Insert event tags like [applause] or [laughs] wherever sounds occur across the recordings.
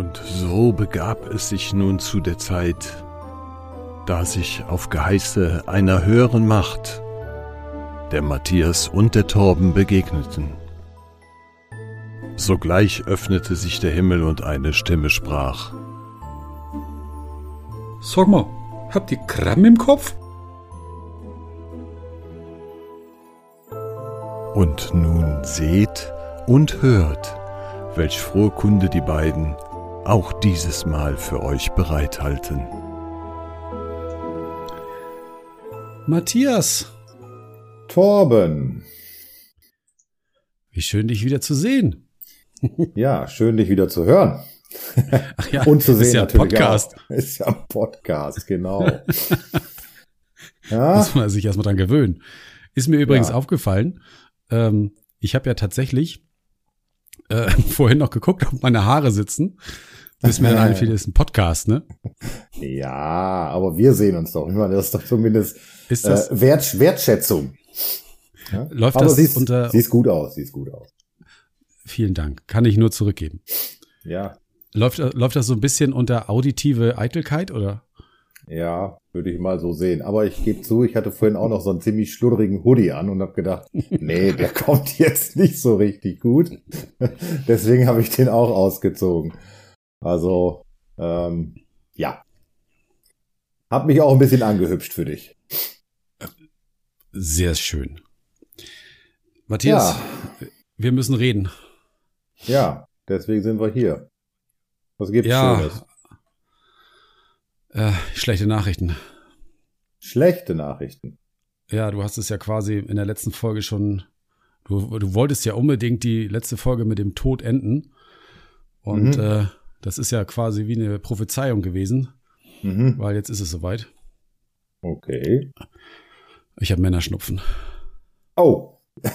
Und so begab es sich nun zu der Zeit, da sich auf Geheiße einer höheren Macht der Matthias und der Torben begegneten. Sogleich öffnete sich der Himmel und eine Stimme sprach. Sag mal, habt ihr Kram im Kopf? Und nun seht und hört, welch frohe Kunde die beiden auch dieses Mal für euch bereithalten. Matthias, Torben. wie schön dich wieder zu sehen. [laughs] Ja, schön dich wieder zu hören. Ach ja, Und zu sehen ist ja ein natürlich Podcast. auch. Ist ja ein Podcast, genau. [laughs] ja, Muss man sich erstmal dran gewöhnen. Ist mir übrigens Ja. aufgefallen, ähm, ich habe ja tatsächlich äh, [laughs] vorhin noch geguckt, ob meine Haare sitzen. Bis mir dann einfiel, das ist ein Podcast, ne? ja, aber wir sehen uns doch. Ich meine, das ist doch zumindest Ist äh, das, Wert, Wertschätzung. Ja? läuft aber das siehst, unter, siehst gut aus, siehst gut aus. vielen Dank, kann ich nur zurückgeben. Ja, Läuft, läuft das so ein bisschen unter auditive Eitelkeit oder? ja, würde ich mal so sehen. Aber ich gebe zu, ich hatte vorhin auch noch so einen ziemlich schludderigen Hoodie an und habe gedacht, [laughs] nee, der kommt jetzt nicht so richtig gut. [laughs] Deswegen habe ich den auch ausgezogen. Also, ähm, ja. Hab mich auch ein bisschen angehübscht für dich. Sehr schön. Matthias, wir müssen reden. Ja, deswegen sind wir hier. Was gibt's Ja. Schönes? Äh, schlechte Nachrichten. Schlechte Nachrichten. Ja, du hast es ja quasi in der letzten Folge schon. Du, du wolltest ja unbedingt die letzte Folge mit dem Tod enden. Und Mhm. äh, das ist ja quasi wie eine Prophezeiung gewesen, Mhm. weil jetzt ist es soweit. Okay. Ich habe Männerschnupfen. Oh. [laughs]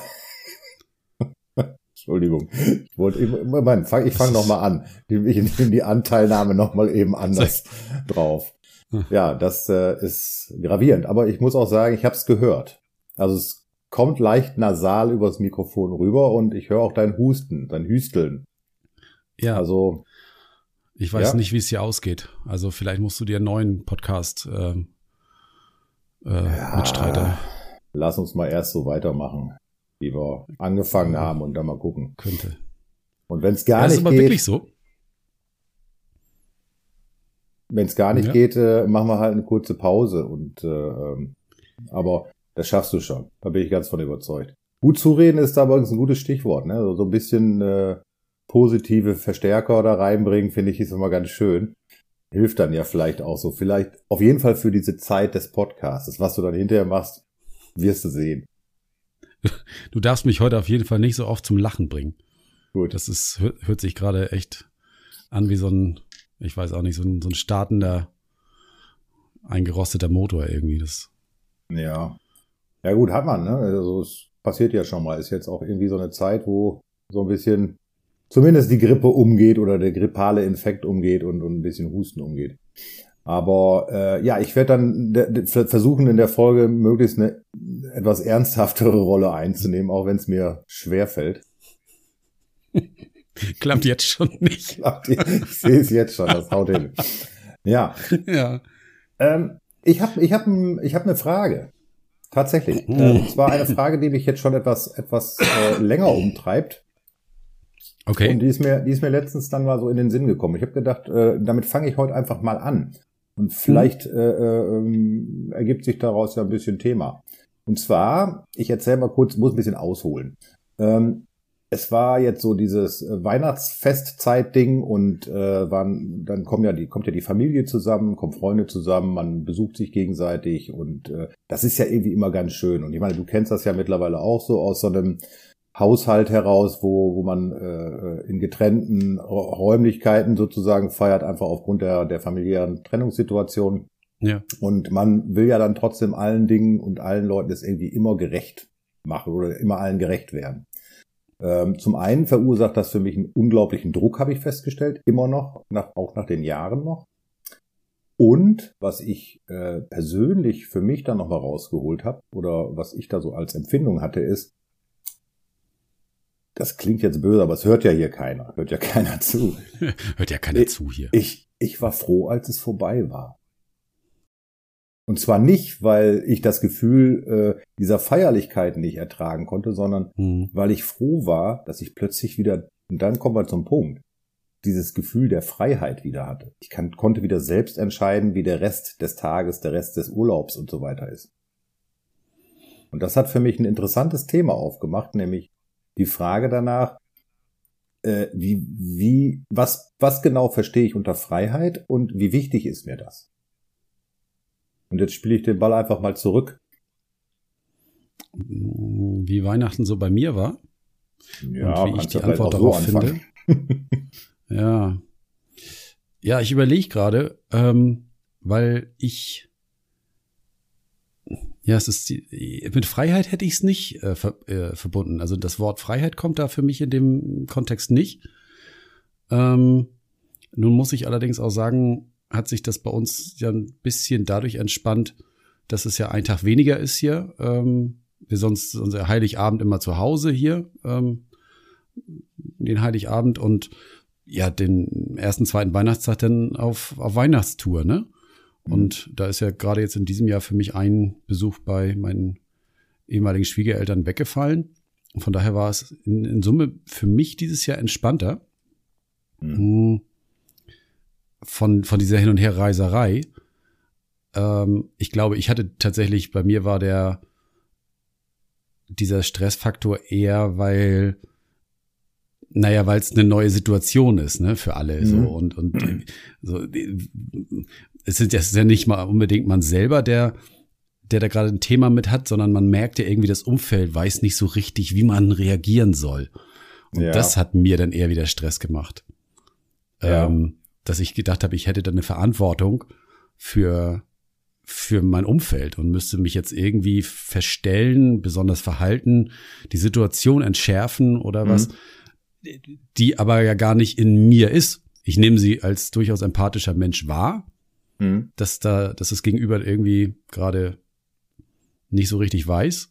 Entschuldigung. Ich wollte immer, Moment, fang, ich fange nochmal an. Ich nehme die Anteilnahme nochmal eben anders [laughs] drauf. Hm. Ja, das äh, ist gravierend. Aber ich muss auch sagen, ich habe es gehört. Also es kommt leicht nasal übers Mikrofon rüber und ich höre auch dein Husten, dein Hüsteln. Ja, Also ich weiß ja. nicht, wie es hier ausgeht. Also vielleicht musst du dir einen neuen Podcast ähm, äh, Ja. Mitstreiter lass uns mal erst so weitermachen, wie wir angefangen haben und dann mal gucken. könnte. Und wenn es gar das ist nicht aber geht, wirklich so. Wenn es gar nicht Ja. geht, äh, machen wir halt eine kurze Pause. Und äh, ähm, aber das schaffst du schon. Da bin ich ganz von überzeugt. Gut zureden ist da übrigens ein gutes Stichwort. Ne? So ein bisschen äh, positive Verstärker da reinbringen, finde ich, ist immer ganz schön. Hilft dann ja vielleicht auch so. Vielleicht auf jeden Fall für diese Zeit des Podcasts. Was du dann hinterher machst, wirst du sehen. [laughs] Du darfst mich heute auf jeden Fall nicht so oft zum Lachen bringen. Gut. Das ist, hört, sich gerade echt an wie so ein, ich weiß auch nicht, so ein, so ein startender, eingerosteter Motor irgendwie. Das, Ja. Ja gut, hat man, ne? Also es passiert ja schon mal. Ist jetzt auch irgendwie so eine Zeit, wo so ein bisschen zumindest die Grippe umgeht oder der grippale Infekt umgeht und, und ein bisschen Husten umgeht. Aber äh, ja, ich werde dann versuchen in der Folge möglichst eine etwas ernsthaftere Rolle einzunehmen, auch wenn es mir schwer fällt. [laughs] klappt jetzt schon nicht. [laughs] Ich sehe es jetzt schon, das haut hin. Ja, ja. Ähm, ich habe ich hab, ich hab eine Frage. Tatsächlich. Äh, und zwar eine Frage, die mich jetzt schon etwas, etwas äh, länger umtreibt. Und Okay. die ist, mir, die ist mir letztens dann mal so in den Sinn gekommen. Ich habe gedacht, äh, damit fange ich heute einfach mal an. Und vielleicht äh, äh, ähm, ergibt sich daraus ja ein bisschen Thema. Und zwar, ich erzähle mal kurz, muss ein bisschen ausholen. Ähm, es war jetzt so dieses äh, Weihnachtsfestzeit-Ding und äh, waren, dann kommen ja die, kommt ja die Familie zusammen, kommen Freunde zusammen, man besucht sich gegenseitig und äh, das ist ja irgendwie immer ganz schön. Und ich meine, du kennst das ja mittlerweile auch so aus so einem Haushalt heraus, wo, wo man äh, in getrennten Räumlichkeiten sozusagen feiert, einfach aufgrund der, der familiären Trennungssituation. Ja. Und man will ja dann trotzdem allen Dingen und allen Leuten das irgendwie immer gerecht machen oder immer allen gerecht werden. Ähm, zum einen verursacht das für mich einen unglaublichen Druck, habe ich festgestellt, immer noch, nach, auch nach den Jahren noch. Und was ich äh, persönlich für mich dann nochmal rausgeholt habe oder was ich da so als Empfindung hatte, ist, das klingt jetzt böse, aber es hört ja hier keiner, hört ja keiner [laughs] zu. hört ja keiner ich, zu hier. Ich, ich war froh, als es vorbei war. Und zwar nicht, weil ich das Gefühl äh, dieser Feierlichkeit nicht ertragen konnte, sondern hm. weil ich froh war, dass ich plötzlich wieder, und dann kommen wir zum Punkt, dieses Gefühl der Freiheit wieder hatte. Ich kann, konnte wieder selbst entscheiden, wie der Rest des Tages, der Rest des Urlaubs und so weiter ist. Und das hat für mich ein interessantes Thema aufgemacht, nämlich die Frage danach, äh, wie, wie, was, was genau verstehe ich unter Freiheit und wie wichtig ist mir das? Und jetzt spiele ich den Ball einfach mal zurück. Wie Weihnachten so bei mir war. Ja, und wie ich die Antwort darauf so finde. [laughs] ja. Ja, ich überlege gerade, ähm, weil ich ja, es ist die, mit Freiheit hätte ich es nicht äh, ver, äh, verbunden. Also das Wort Freiheit kommt da für mich in dem Kontext nicht. Ähm, nun muss ich allerdings auch sagen, hat sich das bei uns ja ein bisschen dadurch entspannt, dass es ja ein Tag weniger ist hier. Ähm, wir sonst unser Heiligabend immer zu Hause hier, ähm, den Heiligabend und ja, den ersten, zweiten Weihnachtstag dann auf, auf Weihnachtstour, ne? Mhm. Und da ist ja gerade jetzt in diesem Jahr für mich ein Besuch bei meinen ehemaligen Schwiegereltern weggefallen. Und von daher war es in, in Summe für mich dieses Jahr entspannter. Mhm. Hm von, von dieser Hin- und Herreiserei. Ähm, ich glaube, ich hatte tatsächlich, bei mir war der, dieser Stressfaktor eher, weil, naja, weil es eine neue Situation ist, ne, für alle, mhm. so, und, und, [clears throat] so, es ist, es ist ja nicht mal unbedingt man selber, der, der da gerade ein Thema mit hat, sondern man merkt ja irgendwie, das Umfeld weiß nicht so richtig, wie man reagieren soll. Und ja. das hat mir dann eher wieder Stress gemacht. Ja. Ähm, dass ich gedacht habe, ich hätte da eine Verantwortung für für mein Umfeld und müsste mich jetzt irgendwie verstellen, besonders verhalten, die Situation entschärfen oder mhm. was, die aber ja gar nicht in mir ist. Ich nehme sie als durchaus empathischer Mensch wahr, mhm. dass da, dass das Gegenüber irgendwie gerade nicht so richtig weiß.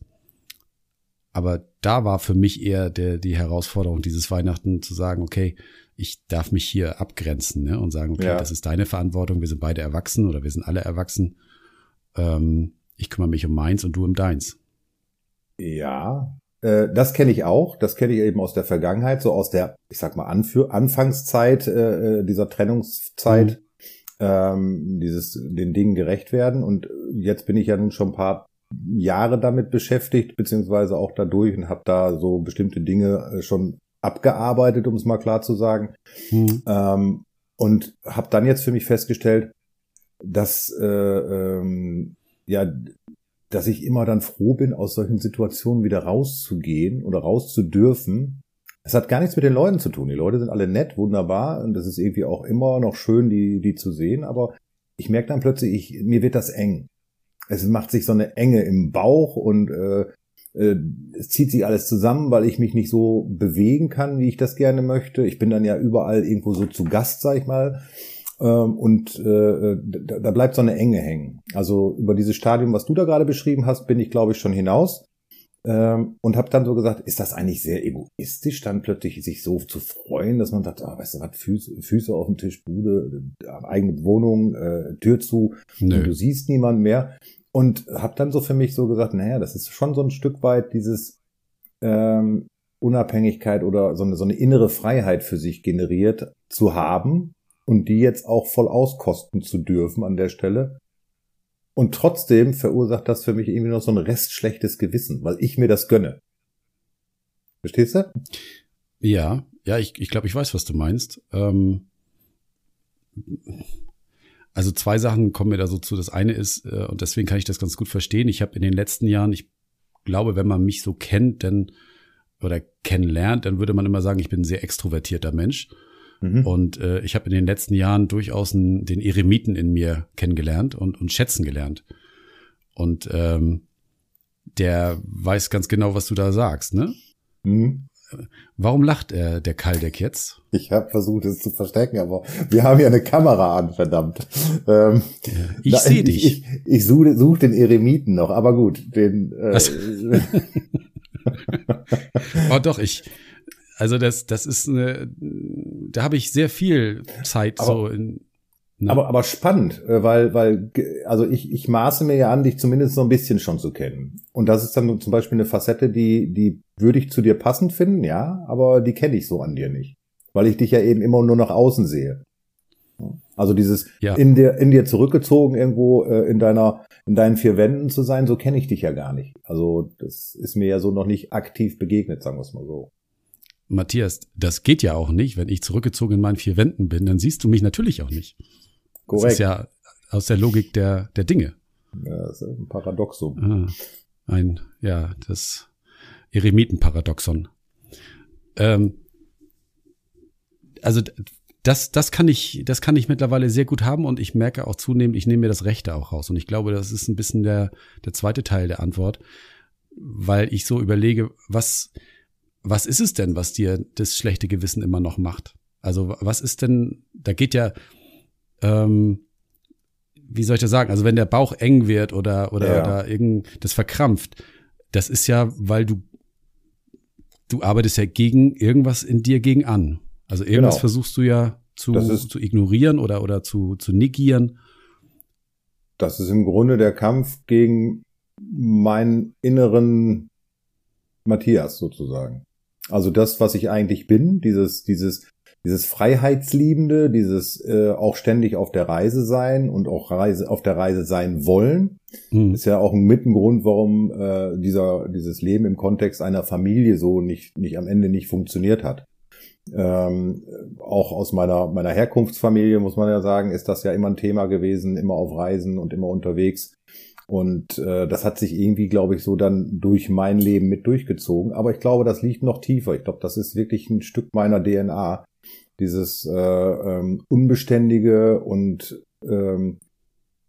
Aber da war für mich eher der, die Herausforderung, dieses Weihnachten zu sagen, okay, ich darf mich hier abgrenzen ne, und sagen, okay, ja. das ist deine Verantwortung, wir sind beide erwachsen oder wir sind alle erwachsen. Ähm, ich kümmere mich um meins und du um deins. Ja, äh, das kenne ich auch. Das kenne ich eben aus der Vergangenheit, so aus der, ich sag mal, Anführ Anfangszeit äh, äh dieser Trennungszeit, mhm. Ähm, dieses den Dingen gerecht werden. Und jetzt bin ich ja nun schon ein paar Jahre damit beschäftigt, beziehungsweise auch dadurch und habe da so bestimmte Dinge äh, schon abgearbeitet, um es mal klar zu sagen. Mhm. Ähm, und habe dann jetzt für mich festgestellt, dass äh, ähm, ja, dass ich immer dann froh bin, aus solchen Situationen wieder rauszugehen oder rauszudürfen. Es hat gar nichts mit den Leuten zu tun. Die Leute sind alle nett, wunderbar und es ist irgendwie auch immer noch schön, die die zu sehen. Aber ich merke dann plötzlich, ich, mir wird das eng. Es macht sich so eine Enge im Bauch und äh, äh, es zieht sich alles zusammen, weil ich mich nicht so bewegen kann, wie ich das gerne möchte. Ich bin dann ja überall irgendwo so zu Gast, sag ich mal. Ähm, und äh, da bleibt so eine Enge hängen. Also über dieses Stadium, was du da gerade beschrieben hast, bin ich, glaube ich, schon hinaus. Ähm, und habe dann so gesagt, ist das eigentlich sehr egoistisch, dann plötzlich sich so zu freuen, dass man sagt, ah, weißt du was, Füße, Füße auf dem Tisch, Bude, eigene Wohnung, äh, Tür zu, du siehst niemand mehr. Und habe dann so für mich so gesagt, naja, das ist schon so ein Stück weit dieses ähm, Unabhängigkeit oder so eine, so eine innere Freiheit für sich generiert zu haben und die jetzt auch voll auskosten zu dürfen an der Stelle. Und trotzdem verursacht das für mich irgendwie noch so ein Rest schlechtes Gewissen, weil ich mir das gönne. Verstehst du? Ja, ja, ich, ich glaube, ich weiß, was du meinst. Ähm also zwei Sachen kommen mir da so zu. Das eine ist, äh, und deswegen kann ich das ganz gut verstehen, ich habe in den letzten Jahren, ich glaube, wenn man mich so kennt, dann oder kennenlernt, dann würde man immer sagen, ich bin ein sehr extrovertierter Mensch. Mhm. Und äh, ich habe in den letzten Jahren durchaus einen, den Eremiten in mir kennengelernt und, und schätzen gelernt. Und ähm, der weiß ganz genau, was du da sagst, ne? Mhm. Warum lacht er, der Kaldeck jetzt? Ich habe versucht, es zu verstecken, aber wir haben ja eine Kamera an, verdammt. Ähm, ich sehe dich. Ich, ich suche such den Eremiten noch, aber gut, den. Äh, [laughs] [laughs] oh doch, ich. Also das, das ist eine, da habe ich sehr viel Zeit Aber- so in. Ne? Aber, aber spannend, äh, weil, weil, also ich, ich maße mir ja an, dich zumindest so ein bisschen schon zu kennen. Und das ist dann zum Beispiel eine Facette, die, die würde ich zu dir passend finden, ja, aber die kenne ich so an dir nicht. Weil ich dich ja eben immer nur nach außen sehe. Also dieses Ja. in dir, in dir zurückgezogen irgendwo äh, in deiner, in deinen vier Wänden zu sein, so kenne ich dich ja gar nicht. Also das ist mir ja so noch nicht aktiv begegnet, sagen wir es mal so. Matthias, das geht ja auch nicht. Wenn ich zurückgezogen in meinen vier Wänden bin, dann siehst du mich natürlich auch nicht. Das Korrekt. ist ja aus der Logik der, der Dinge. Ja, das ist ein Paradoxum. Ah, ein, ja, das Eremitenparadoxon. Ähm, also das, das kann ich, das kann ich mittlerweile sehr gut haben und ich merke auch zunehmend, ich nehme mir das Rechte auch raus. Und ich glaube, das ist ein bisschen der, der zweite Teil der Antwort, weil ich so überlege, was, was ist es denn, was dir das schlechte Gewissen immer noch macht? Also was ist denn, da geht ja, ähm, wie soll ich das sagen? Also wenn der Bauch eng wird oder oder Ja. oder irgend das verkrampft, das ist ja, weil du du arbeitest ja gegen irgendwas in dir gegen an. Also irgendwas Genau. versuchst du ja zu, zu ignorieren oder oder zu zu negieren. Das ist im Grunde der Kampf gegen meinen inneren Matthias sozusagen. Also das, was ich eigentlich bin, dieses, dieses, dieses Freiheitsliebende, dieses äh, auch ständig auf der Reise sein und auch Reise, auf der Reise sein wollen, Hm. ist ja auch ein Mittengrund, warum äh, dieser, dieses Leben im Kontext einer Familie so nicht, nicht am Ende nicht funktioniert hat. Ähm, auch aus meiner, meiner Herkunftsfamilie, muss man ja sagen, ist das ja immer ein Thema gewesen, immer auf Reisen und immer unterwegs. Und äh, das hat sich irgendwie, glaube ich, so dann durch mein Leben mit durchgezogen. Aber ich glaube, das liegt noch tiefer. Ich glaube, das ist wirklich ein Stück meiner DNA. Dieses äh, ähm, Unbeständige und ähm,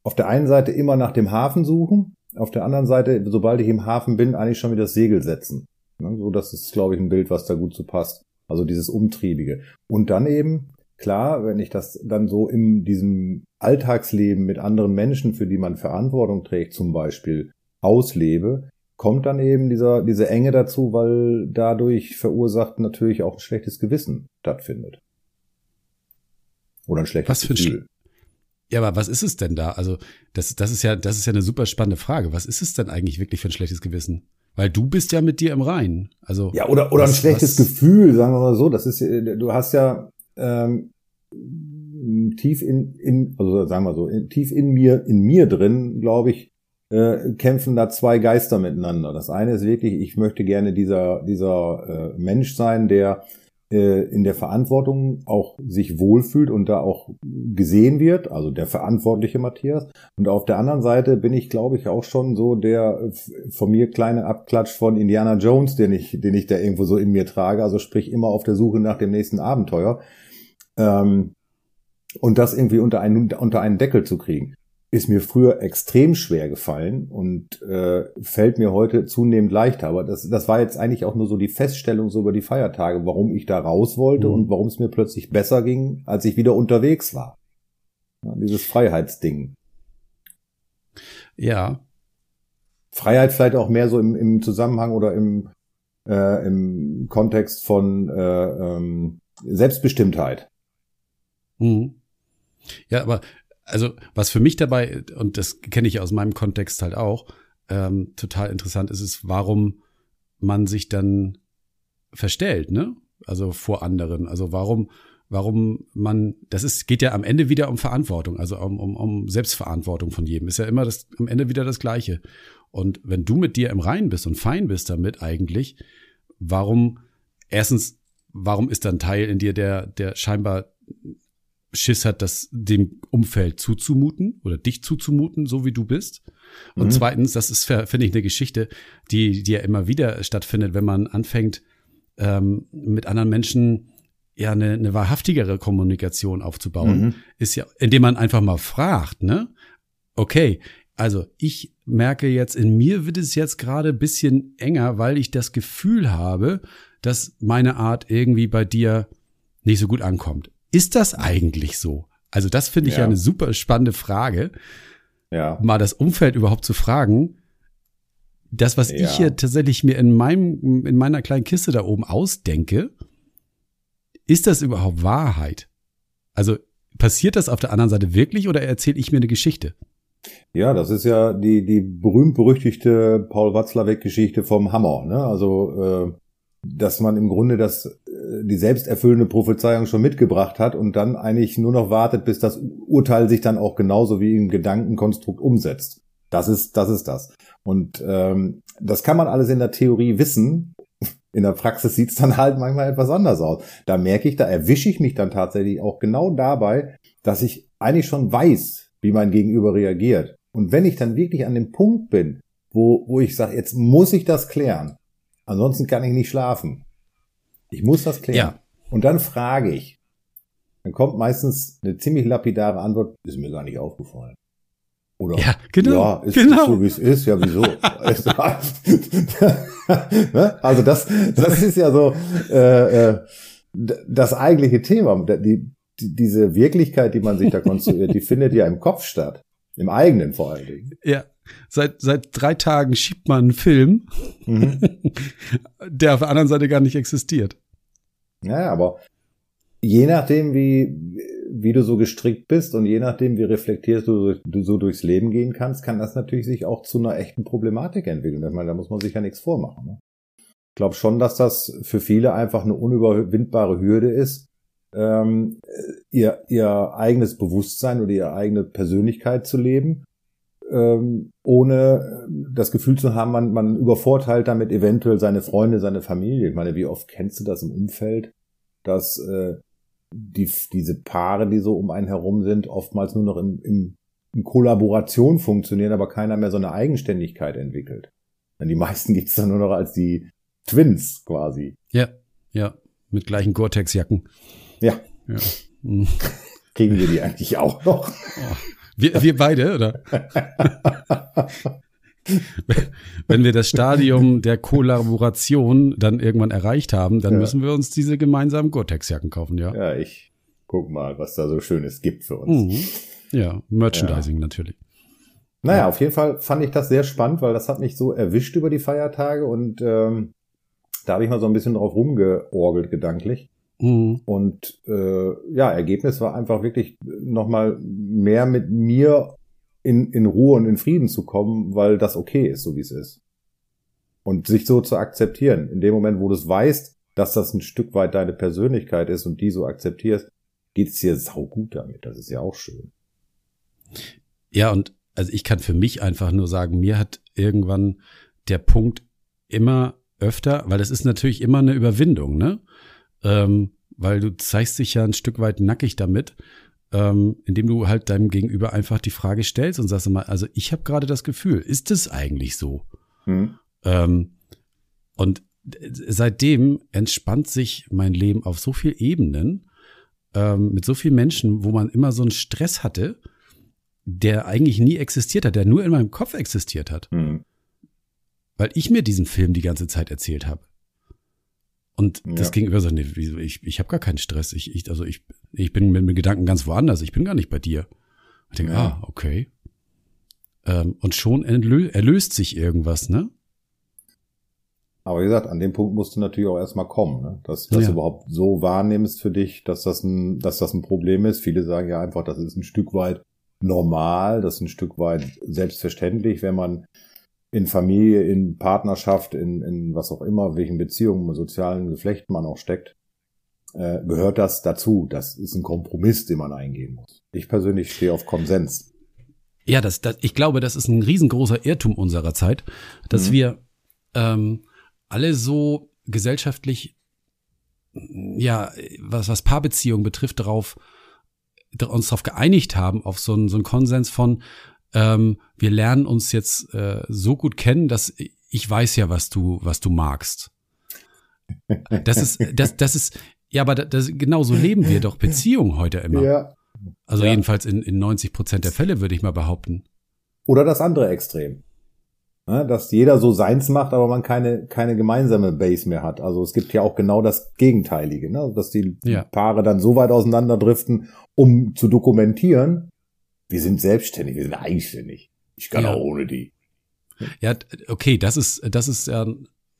auf der einen Seite immer nach dem Hafen suchen, auf der anderen Seite, sobald ich im Hafen bin, eigentlich schon wieder das Segel setzen. Ne, so, das ist, glaube ich, ein Bild, was da gut zu passt. Also dieses Umtriebige. Und dann eben, klar, wenn ich das dann so in diesem Alltagsleben mit anderen Menschen, für die man Verantwortung trägt, zum Beispiel, auslebe, kommt dann eben dieser, diese Enge dazu, weil dadurch verursacht natürlich auch ein schlechtes Gewissen stattfindet. Oder ein schlechtes Was für ein Gefühl. Ja, aber was ist es denn da? Also, das, das ist ja, das ist ja eine super spannende Frage. Was ist es denn eigentlich wirklich für ein schlechtes Gewissen? Weil du bist ja mit dir im Reinen. Also, Ja, oder, oder ein Was- schlechtes was- Gefühl, sagen wir mal so. Das ist, du hast ja ähm, tief in, in, also sagen wir so, in, tief in mir, in mir drin, glaube ich, äh, kämpfen da zwei Geister miteinander. Das eine ist wirklich, ich möchte gerne dieser, dieser äh, Mensch sein, der äh, in der Verantwortung auch sich wohlfühlt und da auch gesehen wird, also der verantwortliche Matthias. Und auf der anderen Seite bin ich, glaube ich, auch schon so der von mir kleine Abklatsch von Indiana Jones, den ich, den ich da irgendwo so in mir trage. Also sprich immer auf der Suche nach dem nächsten Abenteuer. Ähm, und das irgendwie unter einen, unter einen Deckel zu kriegen, ist mir früher extrem schwer gefallen und äh, fällt mir heute zunehmend leichter. Aber das, das war jetzt eigentlich auch nur so die Feststellung so über die Feiertage, warum ich da raus wollte Mhm. und warum es mir plötzlich besser ging, als ich wieder unterwegs war. Ja, dieses Freiheitsding. ja, Freiheit vielleicht auch mehr so im, im Zusammenhang oder im, äh, im Kontext von äh, ähm, Selbstbestimmtheit. Mhm. Ja, aber also was für mich dabei, und das kenne ich aus meinem Kontext halt auch, ähm, total interessant ist, ist, warum man sich dann verstellt, ne? Also vor anderen. Also warum, warum man, das ist, geht ja am Ende wieder um Verantwortung, also um, um, um Selbstverantwortung von jedem. Ist ja immer das, am Ende wieder das Gleiche. Und wenn du mit dir im Reinen bist und fein bist damit eigentlich, warum, erstens, warum ist da ein Teil in dir, der, der scheinbar Schiss hat, das dem Umfeld zuzumuten oder dich zuzumuten, so wie du bist. Und Mhm. zweitens, das ist, finde ich, eine Geschichte, die, die ja immer wieder stattfindet, wenn man anfängt, ähm, mit anderen Menschen ja eine, eine wahrhaftigere Kommunikation aufzubauen, Mhm. ist ja, indem man einfach mal fragt, ne? Okay, also ich merke jetzt, in mir wird es jetzt gerade ein bisschen enger, weil ich das Gefühl habe, dass meine Art irgendwie bei dir nicht so gut ankommt. Ist das eigentlich so? Also das finde ich ja. Ja. eine super spannende Frage, Ja. mal das Umfeld überhaupt zu fragen. Das, was Ja. ich hier tatsächlich mir in meinem, in meiner kleinen Kiste da oben ausdenke, ist das überhaupt Wahrheit? Also passiert das auf der anderen Seite wirklich oder erzähle ich mir eine Geschichte? Ja, das ist ja die, die berühmt-berüchtigte Paul Watzlawick-Geschichte vom Hammer. Ne? Also, äh, dass man im Grunde das, die selbsterfüllende Prophezeiung schon mitgebracht hat und dann eigentlich nur noch wartet, bis das Urteil sich dann auch genauso wie im Gedankenkonstrukt umsetzt. Das ist, das ist das. Und ähm, das kann man alles in der Theorie wissen. In der Praxis sieht's dann halt manchmal etwas anders aus. Da merke ich, da erwische ich mich dann tatsächlich auch genau dabei, dass ich eigentlich schon weiß, wie mein Gegenüber reagiert. Und wenn ich dann wirklich an dem Punkt bin, wo, wo ich sage, jetzt muss ich das klären, ansonsten kann ich nicht schlafen. Ich muss das klären. Ja. Und dann frage ich. Dann kommt meistens eine ziemlich lapidare Antwort, ist mir gar nicht aufgefallen. Oder ja, genau, ja, ist, genau. so wie es ist, ja, wieso? [laughs] [laughs] Ne? also das, das ist ja so äh, äh, das eigentliche Thema. Die, die, diese Wirklichkeit, die man sich da konstruiert, die findet ja im Kopf statt. Im eigenen vor allen Dingen. Ja. Seit, seit drei Tagen schiebt man einen Film, mhm. [laughs] der auf der anderen Seite gar nicht existiert. Ja, aber je nachdem, wie, wie du so gestrickt bist und je nachdem, wie reflektierst du, du so durchs Leben gehen kannst, kann das natürlich sich auch zu einer echten Problematik entwickeln. Ich meine, da muss man sich ja nichts vormachen. Ne? Ich glaube schon, dass das für viele einfach eine unüberwindbare Hürde ist, ähm, ihr, ihr eigenes Bewusstsein oder ihre eigene Persönlichkeit zu leben, ähm, ohne das Gefühl zu haben, man, man übervorteilt damit eventuell seine Freunde, seine Familie. Ich meine, wie oft kennst du das im Umfeld, dass äh, die, diese Paare, die so um einen herum sind, oftmals nur noch im, im, in Kollaboration funktionieren, aber keiner mehr so eine Eigenständigkeit entwickelt. Denn die meisten gibt's dann nur noch als die Twins quasi. Ja, ja, mit gleichen Gore-Tex-Jacken. Ja. ja. [laughs] Mhm. Kriegen wir die eigentlich auch noch? Oh. Wir, wir beide, oder? [laughs] Wenn wir das Stadium der Kollaboration dann irgendwann erreicht haben, dann ja. müssen wir uns diese gemeinsamen Gore-Tex-Jacken kaufen, ja. Ja, ich guck mal, was da so Schönes gibt für uns. Mhm. Ja, Merchandising ja. natürlich. Naja, ja. auf jeden Fall fand ich das sehr spannend, weil das hat mich so erwischt über die Feiertage und ähm, da habe ich mal so ein bisschen drauf rumgeorgelt gedanklich. Mhm. Und äh, ja, Ergebnis war einfach wirklich nochmal mehr mit mir in, in Ruhe und in Frieden zu kommen, weil das okay ist, so wie es ist. Und sich so zu akzeptieren. In dem Moment, wo du es weißt, dass das ein Stück weit deine Persönlichkeit ist und die so akzeptierst, geht's dir saugut damit. Das ist ja auch schön. Ja, und also ich kann für mich einfach nur sagen, mir hat irgendwann der Punkt immer öfter, weil das ist natürlich immer eine Überwindung, ne? Ähm, weil du zeigst dich ja ein Stück weit nackig damit, ähm, indem du halt deinem Gegenüber einfach die Frage stellst und sagst mal, also ich habe gerade das Gefühl, ist es eigentlich so? Hm. Ähm, und seitdem entspannt sich mein Leben auf so viel Ebenen ähm, mit so vielen Menschen, wo man immer so einen Stress hatte, der eigentlich nie existiert hat, der nur in meinem Kopf existiert hat. Hm. Weil ich mir diesen Film die ganze Zeit erzählt habe. Und ja. das Gegenüber sagt, nee, ich, ich habe gar keinen Stress. Ich, ich, also ich, ich bin mit, mit Gedanken ganz woanders. Ich bin gar nicht bei dir. Ich denke, ja. ah, okay. Ähm, und schon entlö erlöst sich irgendwas, ne? Aber wie gesagt, an dem Punkt musst du natürlich auch erstmal kommen, ne? dass du das ja. überhaupt so wahrnimmst für dich, dass das ein, dass das ein Problem ist. Viele sagen ja einfach, das ist ein Stück weit normal, das ist ein Stück weit selbstverständlich, wenn man in Familie, in Partnerschaft, in, in was auch immer, welchen Beziehungen, sozialen Geflechten man auch steckt, äh, gehört das dazu. Das ist ein Kompromiss, den man eingehen muss. Ich persönlich stehe auf Konsens. Ja, das, das, ich glaube, das ist ein riesengroßer Irrtum unserer Zeit, dass mhm. wir ähm, alle so gesellschaftlich, ja, was, was Paarbeziehungen betrifft, darauf uns darauf geeinigt haben, auf so einen, so einen Konsens von, ähm, wir lernen uns jetzt äh, so gut kennen, dass ich weiß ja, was du, was du magst. Das ist, das, das ist, ja, aber das, genau so leben wir doch Beziehungen heute immer. Ja. Also ja. jedenfalls in, in 90 Prozent der Fälle würde ich mal behaupten. Oder das andere Extrem. Ja, dass jeder so seins macht, aber man keine, keine gemeinsame Base mehr hat. Also es gibt ja auch genau das Gegenteilige, ne? dass die ja. Paare dann so weit auseinanderdriften, um zu dokumentieren, wir sind selbstständig, wir sind eigenständig. Ich kann ja. auch ohne die. Ja, okay, das ist, das ist ja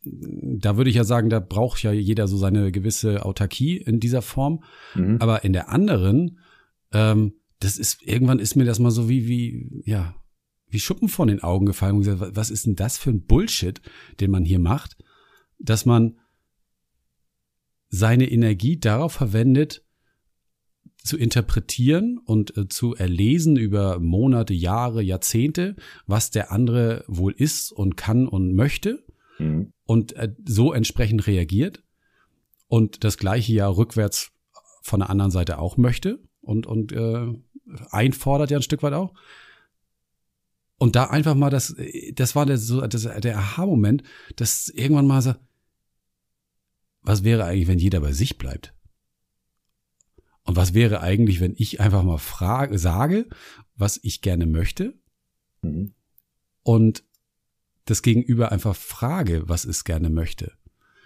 da würde ich ja sagen, da braucht ja jeder so seine gewisse Autarkie in dieser Form. Mhm. Aber in der anderen, ähm, das ist, irgendwann ist mir das mal so wie, wie, ja, wie Schuppen von den Augen gefallen und gesagt, was ist denn das für ein Bullshit, den man hier macht, dass man seine Energie darauf verwendet, zu interpretieren und äh, zu erlesen über Monate, Jahre, Jahrzehnte, was der andere wohl ist und kann und möchte mhm. und äh, so entsprechend reagiert und das gleiche ja rückwärts von der anderen Seite auch möchte und, und äh, einfordert ja ein Stück weit auch. Und da einfach mal das, das war der, so, das, der Aha-Moment, dass irgendwann mal so, was wäre eigentlich, wenn jeder bei sich bleibt? Und was wäre eigentlich, wenn ich einfach mal frage, sage, was ich gerne möchte mhm. und das Gegenüber einfach frage, was es gerne möchte.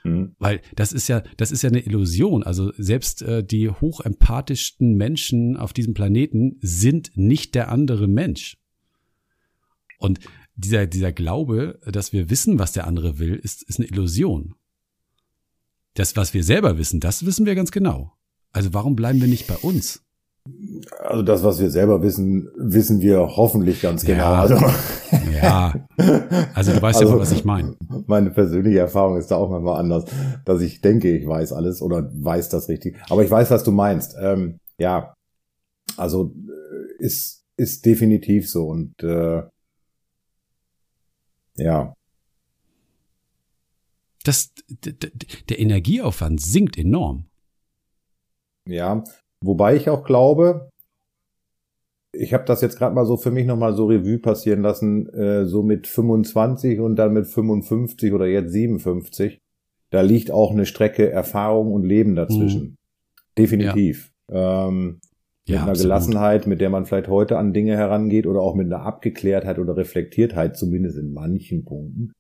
Mhm. Weil das ist ja, das ist ja eine Illusion. Also selbst äh, die hochempathischsten Menschen auf diesem Planeten sind nicht der andere Mensch. Und dieser, dieser Glaube, dass wir wissen, was der andere will, ist, ist eine Illusion. Das, was wir selber wissen, das wissen wir ganz genau. Also warum bleiben wir nicht bei uns? Also das, was wir selber wissen, wissen wir hoffentlich ganz genau. Ja, also, ja. also du weißt also, ja, was ich meine. Meine persönliche Erfahrung ist da auch manchmal anders, dass ich denke, ich weiß alles oder weiß das richtig. Aber ich weiß, was du meinst. Ähm, ja, also äh, ist ist definitiv so und äh, ja. Das, der Energieaufwand sinkt enorm. Ja, wobei ich auch glaube, ich habe das jetzt gerade mal so für mich nochmal so Revue passieren lassen, äh, so mit 25 und dann mit 55 oder jetzt 57. Da liegt auch eine Strecke Erfahrung und Leben dazwischen. Mhm. Definitiv. Ja. Ähm, mit ja, einer absolut. Gelassenheit, mit der man vielleicht heute an Dinge herangeht oder auch mit einer Abgeklärtheit oder Reflektiertheit, zumindest in manchen Punkten.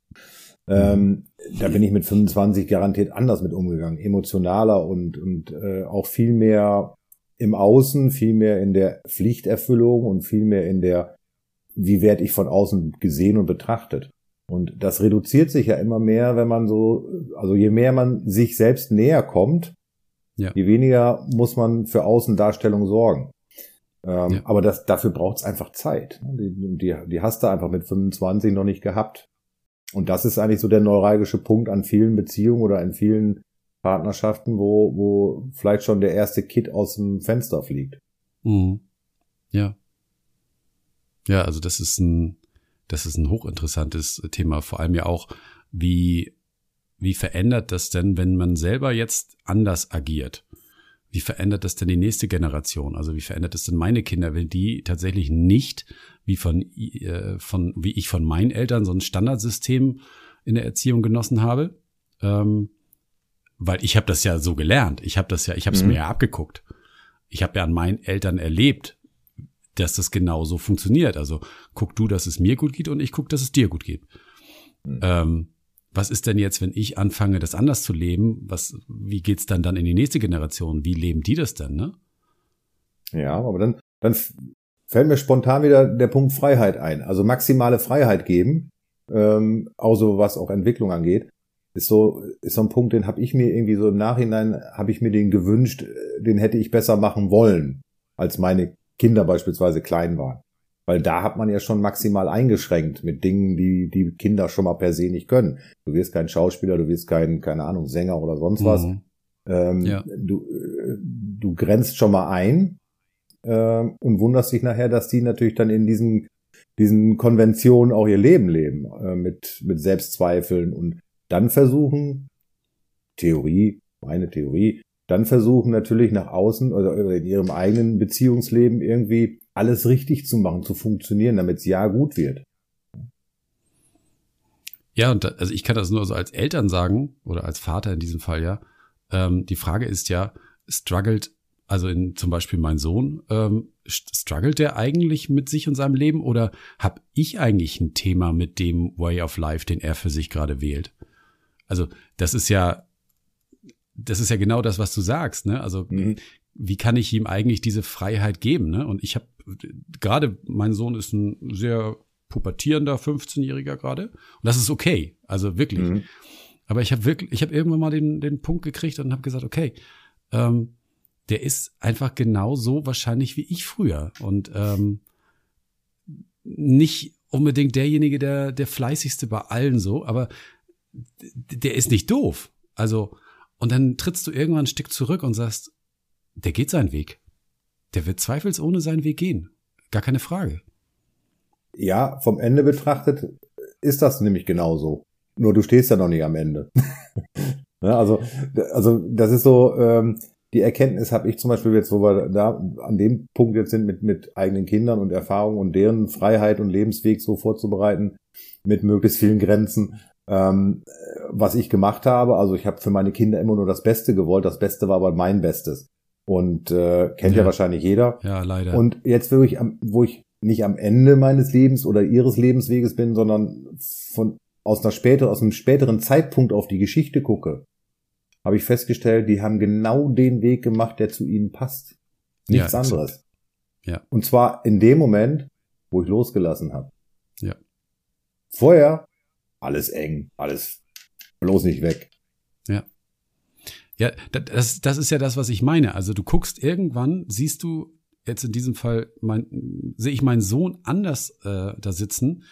Ähm, da bin ich mit 25 garantiert anders mit umgegangen, emotionaler und, und äh, auch viel mehr im Außen, viel mehr in der Pflichterfüllung und viel mehr in der, wie werde ich von außen gesehen und betrachtet. Und das reduziert sich ja immer mehr, wenn man so, also je mehr man sich selbst näher kommt, ja. je weniger muss man für Außendarstellung sorgen. Ähm, ja. Aber das, dafür braucht es einfach Zeit. Die, die, die hast du einfach mit 25 noch nicht gehabt. Und das ist eigentlich so der neuralgische Punkt an vielen Beziehungen oder in vielen Partnerschaften, wo, wo vielleicht schon der erste Kit aus dem Fenster fliegt. Mhm. Ja. Ja, also das ist ein, das ist ein hochinteressantes Thema. Vor allem ja auch, wie, wie verändert das denn, wenn man selber jetzt anders agiert? Wie verändert das denn die nächste Generation? Also wie verändert das denn meine Kinder, wenn die tatsächlich nicht wie von, äh, von wie ich von meinen Eltern so ein Standardsystem in der Erziehung genossen habe? Ähm, weil ich habe das ja so gelernt. Ich habe das ja, ich habe es mhm. mir ja abgeguckt. Ich habe ja an meinen Eltern erlebt, dass das genau so funktioniert. Also guck du, dass es mir gut geht und ich guck, dass es dir gut geht. Mhm. Ähm, was ist denn jetzt, wenn ich anfange, das anders zu leben? Was, wie geht's dann dann in die nächste Generation? Wie leben die das dann, ne? Ja, aber dann, dann fällt mir spontan wieder der Punkt Freiheit ein. Also maximale Freiheit geben, ähm, auch was auch Entwicklung angeht, ist so ist so ein Punkt, den habe ich mir irgendwie so im Nachhinein habe ich mir den gewünscht, den hätte ich besser machen wollen, als meine Kinder beispielsweise klein waren. Weil da hat man ja schon maximal eingeschränkt mit Dingen, die die Kinder schon mal per se nicht können. Du wirst kein Schauspieler, du wirst kein, keine Ahnung, Sänger oder sonst was. Mhm. Ähm, ja. du, du grenzt schon mal ein äh, und wunderst dich nachher, dass die natürlich dann in diesen, diesen Konventionen auch ihr Leben leben, äh, mit, mit Selbstzweifeln und dann versuchen, Theorie, meine Theorie, dann versuchen natürlich nach außen oder in ihrem eigenen Beziehungsleben irgendwie alles richtig zu machen, zu funktionieren, damit es ja gut wird. Ja, und da, also ich kann das nur so als Eltern sagen oder als Vater in diesem Fall ja. Ähm, die Frage ist ja, struggelt, also in zum Beispiel mein Sohn, ähm, struggelt der eigentlich mit sich und seinem Leben oder habe ich eigentlich ein Thema mit dem Way of Life, den er für sich gerade wählt? Also das ist ja, das ist ja genau das, was du sagst, ne? Also mhm. wie kann ich ihm eigentlich diese Freiheit geben, ne? Und ich habe gerade mein Sohn ist ein sehr pubertierender 15-Jähriger gerade. Und das ist okay. Also wirklich. Mhm. Aber ich habe wirklich, ich habe irgendwann mal den, den Punkt gekriegt und habe gesagt, okay, ähm, der ist einfach genauso wahrscheinlich wie ich früher. Und ähm, nicht unbedingt derjenige, der, der fleißigste bei allen so, aber der ist nicht doof. Also, und dann trittst du irgendwann ein Stück zurück und sagst, der geht seinen Weg. Der wird zweifelsohne seinen Weg gehen. Gar keine Frage. Ja, vom Ende betrachtet ist das nämlich genauso. Nur du stehst ja noch nicht am Ende. [laughs] ja, also, also das ist so, ähm, die Erkenntnis habe ich zum Beispiel jetzt, wo wir da an dem Punkt jetzt sind mit, mit eigenen Kindern und Erfahrungen und deren Freiheit und Lebensweg so vorzubereiten, mit möglichst vielen Grenzen, ähm, was ich gemacht habe. Also ich habe für meine Kinder immer nur das Beste gewollt. Das Beste war aber mein Bestes. Und äh, kennt ja. ja wahrscheinlich jeder. Ja, leider. Und jetzt, wo ich, wo ich nicht am Ende meines Lebens oder ihres Lebensweges bin, sondern von aus einer später, aus einem späteren Zeitpunkt auf die Geschichte gucke, habe ich festgestellt, die haben genau den Weg gemacht, der zu ihnen passt. Nichts ja, anderes. Ja. Und zwar in dem Moment, wo ich losgelassen habe. Ja. Vorher alles eng, alles bloß nicht weg. Ja. Das, das ist ja das, was ich meine. Also du guckst irgendwann, siehst du jetzt in diesem Fall, mein, sehe ich meinen Sohn anders äh, da sitzen,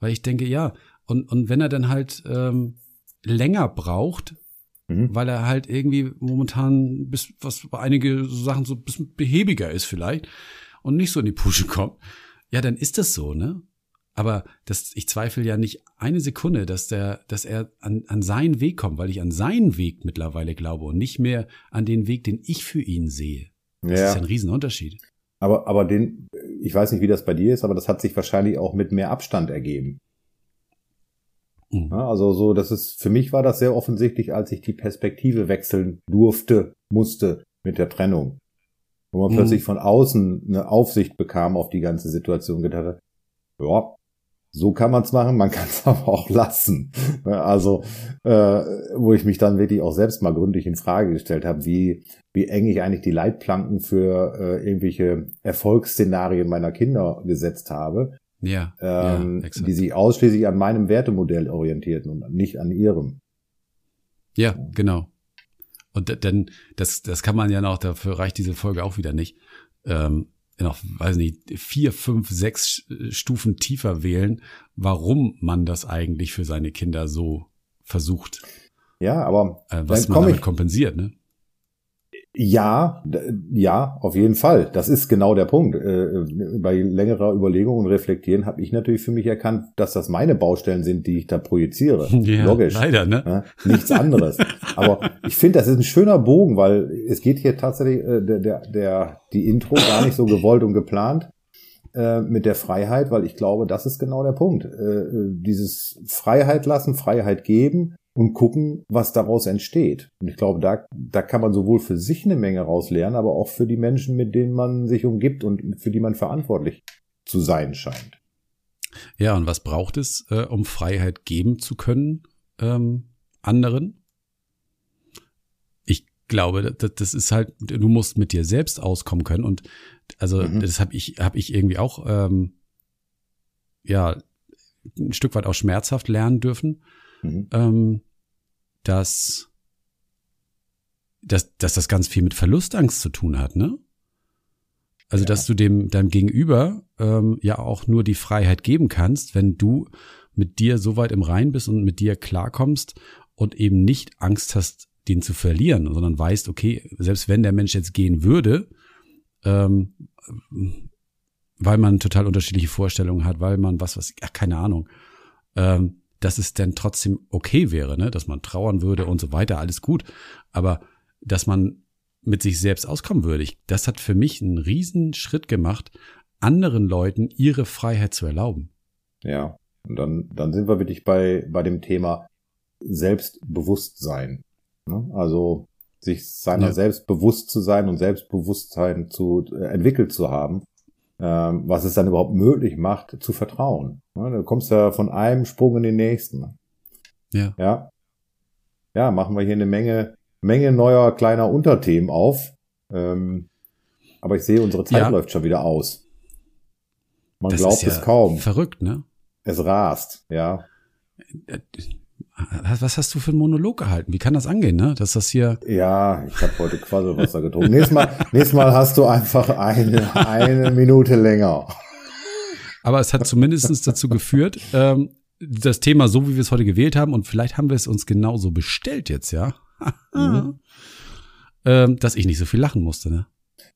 weil ich denke, ja, und, und wenn er dann halt ähm, länger braucht, mhm. weil er halt irgendwie momentan bis was bei einige Sachen so ein bisschen behäbiger ist vielleicht und nicht so in die Pusche kommt, ja, dann ist das so, ne? Aber das, ich zweifle ja nicht eine Sekunde, dass der, dass er an, an seinen Weg kommt, weil ich an seinen Weg mittlerweile glaube und nicht mehr an den Weg, den ich für ihn sehe. Das ja. ist ja ein Riesenunterschied. Aber, aber den, ich weiß nicht, wie das bei dir ist, aber das hat sich wahrscheinlich auch mit mehr Abstand ergeben. Mhm. Also so, das ist, für mich war das sehr offensichtlich, als ich die Perspektive wechseln durfte, musste mit der Trennung. Wo man mhm. plötzlich von außen eine Aufsicht bekam auf die ganze Situation, gedacht hat, ja, so kann man es machen, man [laughs] kann es aber auch lassen. Also, äh, wo ich mich dann wirklich auch selbst mal gründlich in Frage gestellt habe, wie, wie eng ich eigentlich die Leitplanken für äh, irgendwelche Erfolgsszenarien meiner Kinder gesetzt habe. Ja, ähm, ja die sich ausschließlich an meinem Wertemodell orientierten und nicht an ihrem. Ja, genau. Und dann, das, das kann man ja noch, dafür reicht diese Folge auch wieder nicht. Ähm, noch, weiß nicht, vier, fünf, sechs Stufen tiefer wählen, warum man das eigentlich für seine Kinder so versucht. Ja, aber äh, was man damit kompensiert, ne? Ja, ja, auf jeden Fall. Das ist genau der Punkt. Äh, bei längerer Überlegung und Reflektieren habe ich natürlich für mich erkannt, dass das meine Baustellen sind, die ich da projiziere. [laughs] Ja, Logisch. Leider, ne? Nichts anderes. Aber ich finde, das ist ein schöner Bogen, weil es geht hier tatsächlich äh, der, der, der, die Intro gar nicht so gewollt und geplant äh, mit der Freiheit, weil ich glaube, das ist genau der Punkt. Äh, dieses Freiheit lassen, Freiheit geben und gucken, was daraus entsteht. Und ich glaube, da, da kann man sowohl für sich eine Menge rauslernen, aber auch für die Menschen, mit denen man sich umgibt und für die man verantwortlich zu sein scheint. Ja, und was braucht es, äh, um Freiheit geben zu können ähm, anderen? Ich glaube, das, das ist halt, du musst mit dir selbst auskommen können und also mhm. das habe ich habe ich irgendwie auch ähm, ja ein Stück weit auch schmerzhaft lernen dürfen. Mhm. Ähm, dass, dass, dass das ganz viel mit Verlustangst zu tun hat, ne? Also, ja. dass du dem deinem Gegenüber ähm, ja auch nur die Freiheit geben kannst, wenn du mit dir so weit im Rein bist und mit dir klarkommst und eben nicht Angst hast, den zu verlieren, sondern weißt, okay, selbst wenn der Mensch jetzt gehen würde, ähm, weil man total unterschiedliche Vorstellungen hat, weil man was, was, ja, keine Ahnung, ähm, dass es denn trotzdem okay wäre, ne? dass man trauern würde und so weiter, alles gut. Aber dass man mit sich selbst auskommen würde, ich, das hat für mich einen riesen Schritt gemacht, anderen Leuten ihre Freiheit zu erlauben. Ja, und dann, dann sind wir wirklich bei, bei dem Thema Selbstbewusstsein. Ne? Also sich seiner ja. selbst bewusst zu sein und Selbstbewusstsein zu äh, entwickelt zu haben was es dann überhaupt möglich macht, zu vertrauen. Ja, du kommst ja von einem Sprung in den nächsten. Ja. Ja. Ja, machen wir hier eine Menge, Menge neuer kleiner Unterthemen auf. Ähm, aber ich sehe, unsere Zeit ja. läuft schon wieder aus. Man das glaubt ja es kaum. Verrückt, ne? Es rast, ja. Was hast du für einen Monolog gehalten? Wie kann das angehen, ne? Dass das hier. Ja, ich habe heute Quasselwasser getrunken. nächstes, Mal, nächstes Mal hast du einfach eine, eine Minute länger. Aber es hat zumindest dazu geführt, ähm, das Thema so, wie wir es heute gewählt haben, und vielleicht haben wir es uns genauso bestellt jetzt, ja, mhm. [laughs] ähm, dass ich nicht so viel lachen musste, ne?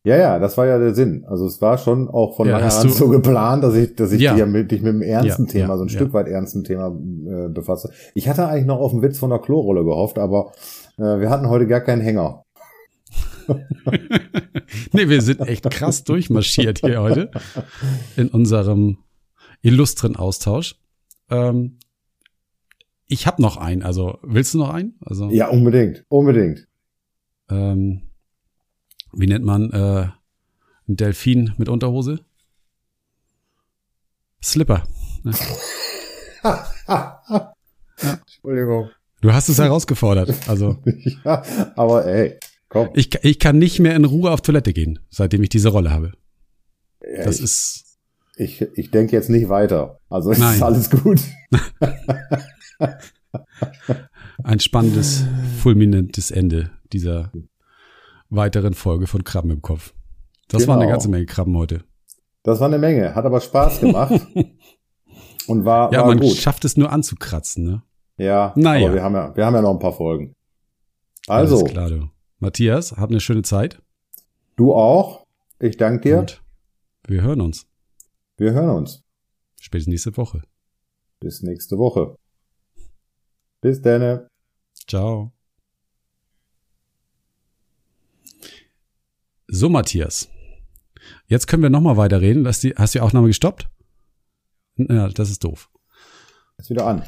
Ja, ja, das war ja der Sinn. Also es war schon auch von ja, langer Hand so geplant, dass ich, dass ich ja. dich, mit, dich mit einem ernsten ja, Thema, so ein Stück weit ernsten Thema äh, befasse. Ich hatte eigentlich noch auf den Witz von der Klorolle gehofft, aber äh, wir hatten heute gar keinen Hänger. [laughs] nee, wir sind echt krass durchmarschiert hier heute in unserem illustren Austausch. Ähm, ich habe noch einen, also willst du noch einen? Also, ja, unbedingt, unbedingt. Ähm, wie nennt man äh, ein Delfin mit Unterhose? Slipper. Ne? ja. [laughs] Entschuldigung. Du hast es herausgefordert. Also. [laughs] ja, aber ey, komm. Ich, ich kann nicht mehr in Ruhe auf Toilette gehen, seitdem ich diese Rolle habe. Ja, das ich, ist. Ich, ich denke jetzt nicht weiter. Also Nein. ist alles gut. [laughs] Ein spannendes, fulminantes Ende dieser weiteren Folge von Krabben im Kopf. Das genau. war eine ganze Menge Krabben heute. Das war eine Menge, hat aber Spaß gemacht [laughs] und war, ja, war man gut. schafft es nur anzukratzen, ne? Ja, naja. aber wir haben ja, wir haben ja noch ein paar Folgen. Also. Alles klar, du. Matthias, hab eine schöne Zeit. Du auch. Ich danke dir. Und wir hören uns. Wir hören uns. Spätestens nächste Woche. Bis nächste Woche. Bis dann. Ciao. So, Matthias. Jetzt können wir nochmal weiterreden. Hast, die, hast du die Aufnahme gestoppt? Ja, das ist doof. Ist wieder an.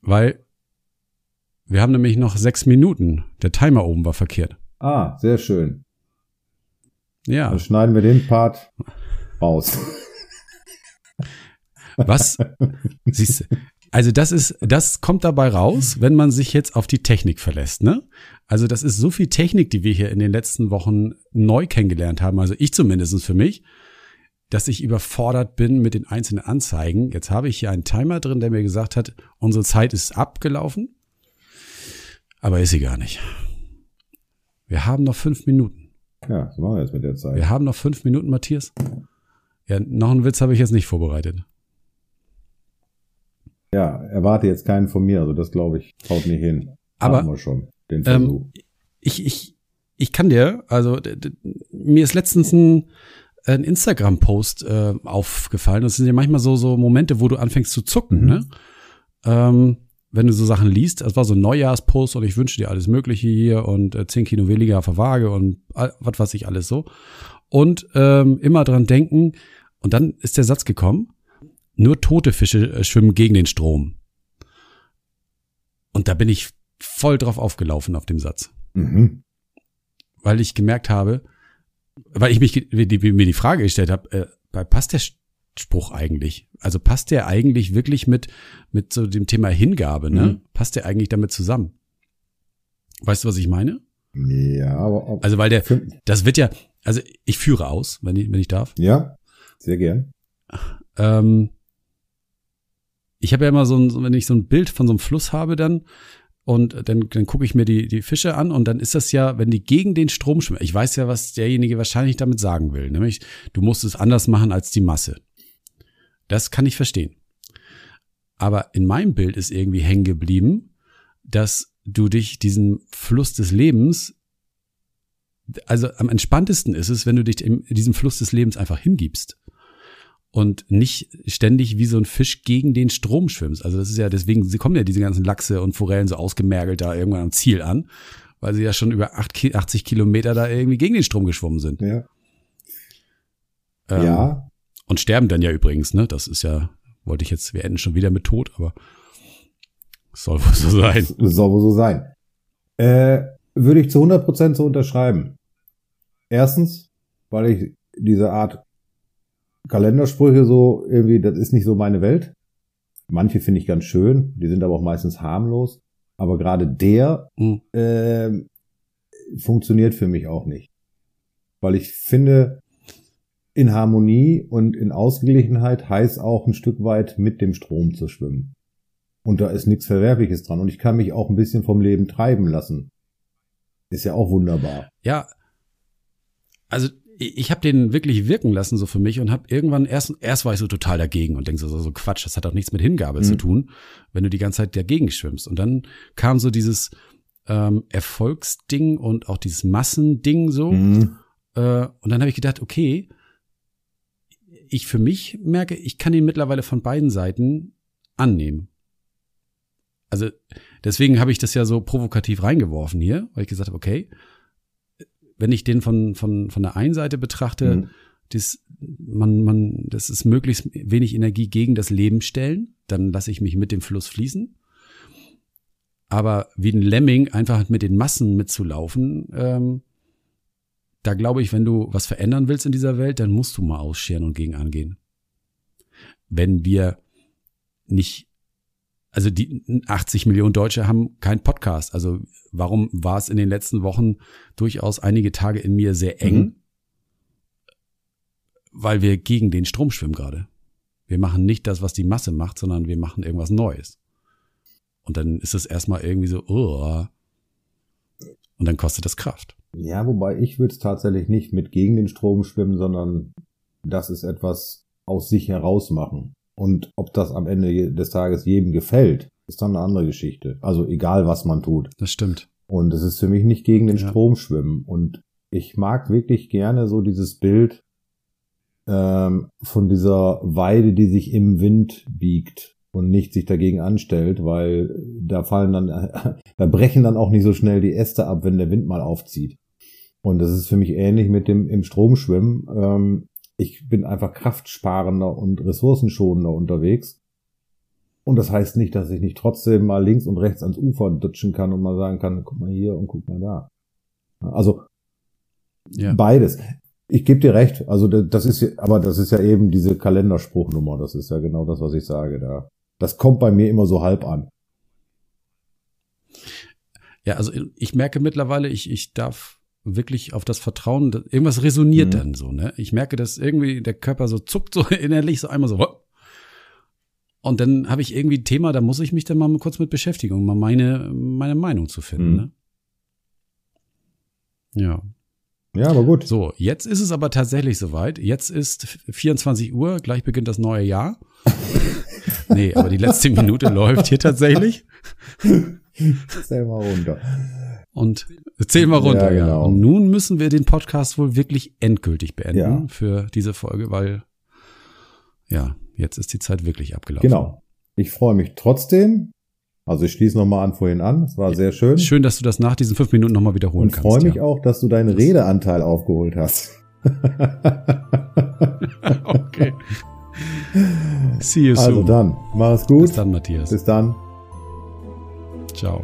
Weil wir haben nämlich noch sechs Minuten. Der Timer oben war verkehrt. Ah, sehr schön. Ja. Dann schneiden wir den Part raus. Was? [laughs] Siehst du, also das ist, das kommt dabei raus, wenn man sich jetzt auf die Technik verlässt, ne? Also das ist so viel Technik, die wir hier in den letzten Wochen neu kennengelernt haben, also ich zumindestens für mich, dass ich überfordert bin mit den einzelnen Anzeigen. Jetzt habe ich hier einen Timer drin, der mir gesagt hat, unsere Zeit ist abgelaufen. Aber ist sie gar nicht. Wir haben noch fünf Minuten. Ja, so machen wir jetzt mit der Zeit. Wir haben noch fünf Minuten, Matthias. Ja, noch einen Witz habe ich jetzt nicht vorbereitet. Ja, erwarte jetzt keinen von mir, also das glaube ich, haut nicht hin. Aber Haben wir schon den Versuch. Ähm, ich, ich, ich kann dir, also mir ist letztens ein, ein Instagram-Post äh, aufgefallen. Das sind ja manchmal so, so Momente, wo du anfängst zu zucken, mhm. ne? Ähm, wenn du so Sachen liest, das war so ein Neujahrspost und ich wünsche dir alles Mögliche hier und äh, 10 Kilo weniger Waage und was weiß ich alles so. Und ähm, immer dran denken, und dann ist der Satz gekommen, nur tote Fische äh, schwimmen gegen den Strom. Und da bin ich voll drauf aufgelaufen auf dem Satz. Mhm. Weil ich gemerkt habe, weil ich mich mir die Frage gestellt habe, äh, passt der Spruch eigentlich? Also passt der eigentlich wirklich mit, mit so dem Thema Hingabe, ne? Mhm. Passt der eigentlich damit zusammen? Weißt du, was ich meine? Ja, aber. Also, weil der, das wird ja, also ich führe aus, wenn ich, wenn ich darf. Ja, sehr gern. Ähm, ich habe ja immer so ein, wenn ich so ein Bild von so einem Fluss habe dann und dann, dann gucke ich mir die, die Fische an und dann ist das ja, wenn die gegen den Strom schwimmen, ich weiß ja, was derjenige wahrscheinlich damit sagen will, nämlich du musst es anders machen als die Masse. Das kann ich verstehen. Aber in meinem Bild ist irgendwie hängen geblieben, dass du dich diesem Fluss des Lebens, also am entspanntesten ist es, wenn du dich in diesem Fluss des Lebens einfach hingibst und nicht ständig wie so ein Fisch gegen den Strom schwimmst. Also das ist ja deswegen, sie kommen ja diese ganzen Lachse und Forellen so ausgemergelt da irgendwann am Ziel an, weil sie ja schon über 80 Kilometer da irgendwie gegen den Strom geschwommen sind. Ja. Ähm, ja. Und sterben dann ja übrigens, ne? Das ist ja, wollte ich jetzt, wir enden schon wieder mit Tod, aber soll wohl so sein. Soll wohl so sein. Äh, würde ich zu 100 Prozent so unterschreiben. Erstens, weil ich diese Art Kalendersprüche so irgendwie, das ist nicht so meine Welt. Manche finde ich ganz schön, die sind aber auch meistens harmlos. Aber gerade der mhm. äh, funktioniert für mich auch nicht. Weil ich finde, in Harmonie und in Ausgeglichenheit heißt auch ein Stück weit mit dem Strom zu schwimmen. Und da ist nichts Verwerfliches dran. Und ich kann mich auch ein bisschen vom Leben treiben lassen. Ist ja auch wunderbar. Ja. Also ich habe den wirklich wirken lassen so für mich und habe irgendwann erst erst war ich so total dagegen und denk so so Quatsch, das hat doch nichts mit Hingabe mhm. zu tun, wenn du die ganze Zeit dagegen schwimmst. Und dann kam so dieses ähm, Erfolgsding und auch dieses Massending so. Mhm. Äh, und dann habe ich gedacht, okay, ich für mich merke, ich kann ihn mittlerweile von beiden Seiten annehmen. Also deswegen habe ich das ja so provokativ reingeworfen hier, weil ich gesagt habe, okay, wenn ich den von, von, von der einen Seite betrachte, mhm. das, man, man, das ist möglichst wenig Energie gegen das Leben stellen, dann lasse ich mich mit dem Fluss fließen. Aber wie ein Lemming einfach mit den Massen mitzulaufen, ähm, da glaube ich, wenn du was verändern willst in dieser Welt, dann musst du mal ausscheren und gegen angehen. Wenn wir nicht, also die 80 Millionen Deutsche haben keinen Podcast. Also warum war es in den letzten Wochen durchaus einige Tage in mir sehr eng? Mhm. Weil wir gegen den Strom schwimmen gerade. Wir machen nicht das, was die Masse macht, sondern wir machen irgendwas Neues. Und dann ist es erstmal irgendwie so, oh, und dann kostet das Kraft. Ja, wobei ich würde es tatsächlich nicht mit gegen den Strom schwimmen, sondern das ist etwas aus sich heraus machen. Und ob das am Ende des Tages jedem gefällt, ist dann eine andere Geschichte. Also egal, was man tut. Das stimmt. Und es ist für mich nicht gegen den ja. Strom schwimmen. Und ich mag wirklich gerne so dieses Bild ähm, von dieser Weide, die sich im Wind biegt und nicht sich dagegen anstellt, weil da fallen dann, [laughs] da brechen dann auch nicht so schnell die Äste ab, wenn der Wind mal aufzieht. Und das ist für mich ähnlich mit dem im Stromschwimmen. Ähm, ich bin einfach kraftsparender und ressourcenschonender unterwegs. Und das heißt nicht, dass ich nicht trotzdem mal links und rechts ans Ufer dutschen kann und mal sagen kann, guck mal hier und guck mal da. Also ja. beides. Ich gebe dir recht. Also das ist, aber das ist ja eben diese Kalenderspruchnummer. Das ist ja genau das, was ich sage da. Das kommt bei mir immer so halb an. Ja, also ich merke mittlerweile, ich, ich darf wirklich auf das Vertrauen, irgendwas resoniert mhm. dann so, ne? Ich merke, dass irgendwie der Körper so zuckt, so [laughs] innerlich, so einmal so. Und dann habe ich irgendwie ein Thema, da muss ich mich dann mal kurz mit beschäftigen, um mal meine, meine Meinung zu finden, mhm. ne? Ja. Ja, aber gut. So, jetzt ist es aber tatsächlich soweit. Jetzt ist 24 Uhr, gleich beginnt das neue Jahr. [laughs] nee, aber die letzte Minute läuft hier tatsächlich. Mal runter. Und zähl mal runter, ja, genau. ja. Und nun müssen wir den Podcast wohl wirklich endgültig beenden ja. für diese Folge, weil ja, jetzt ist die Zeit wirklich abgelaufen. Genau. Ich freue mich trotzdem. Also ich schließe nochmal an vorhin an. Es war sehr schön. Schön, dass du das nach diesen fünf Minuten nochmal wiederholen Und kannst. Und freue mich ja. auch, dass du deinen Redeanteil aufgeholt hast. [laughs] okay. See you also soon. Also dann, mach es gut. Bis dann, Matthias. Bis dann. Ciao.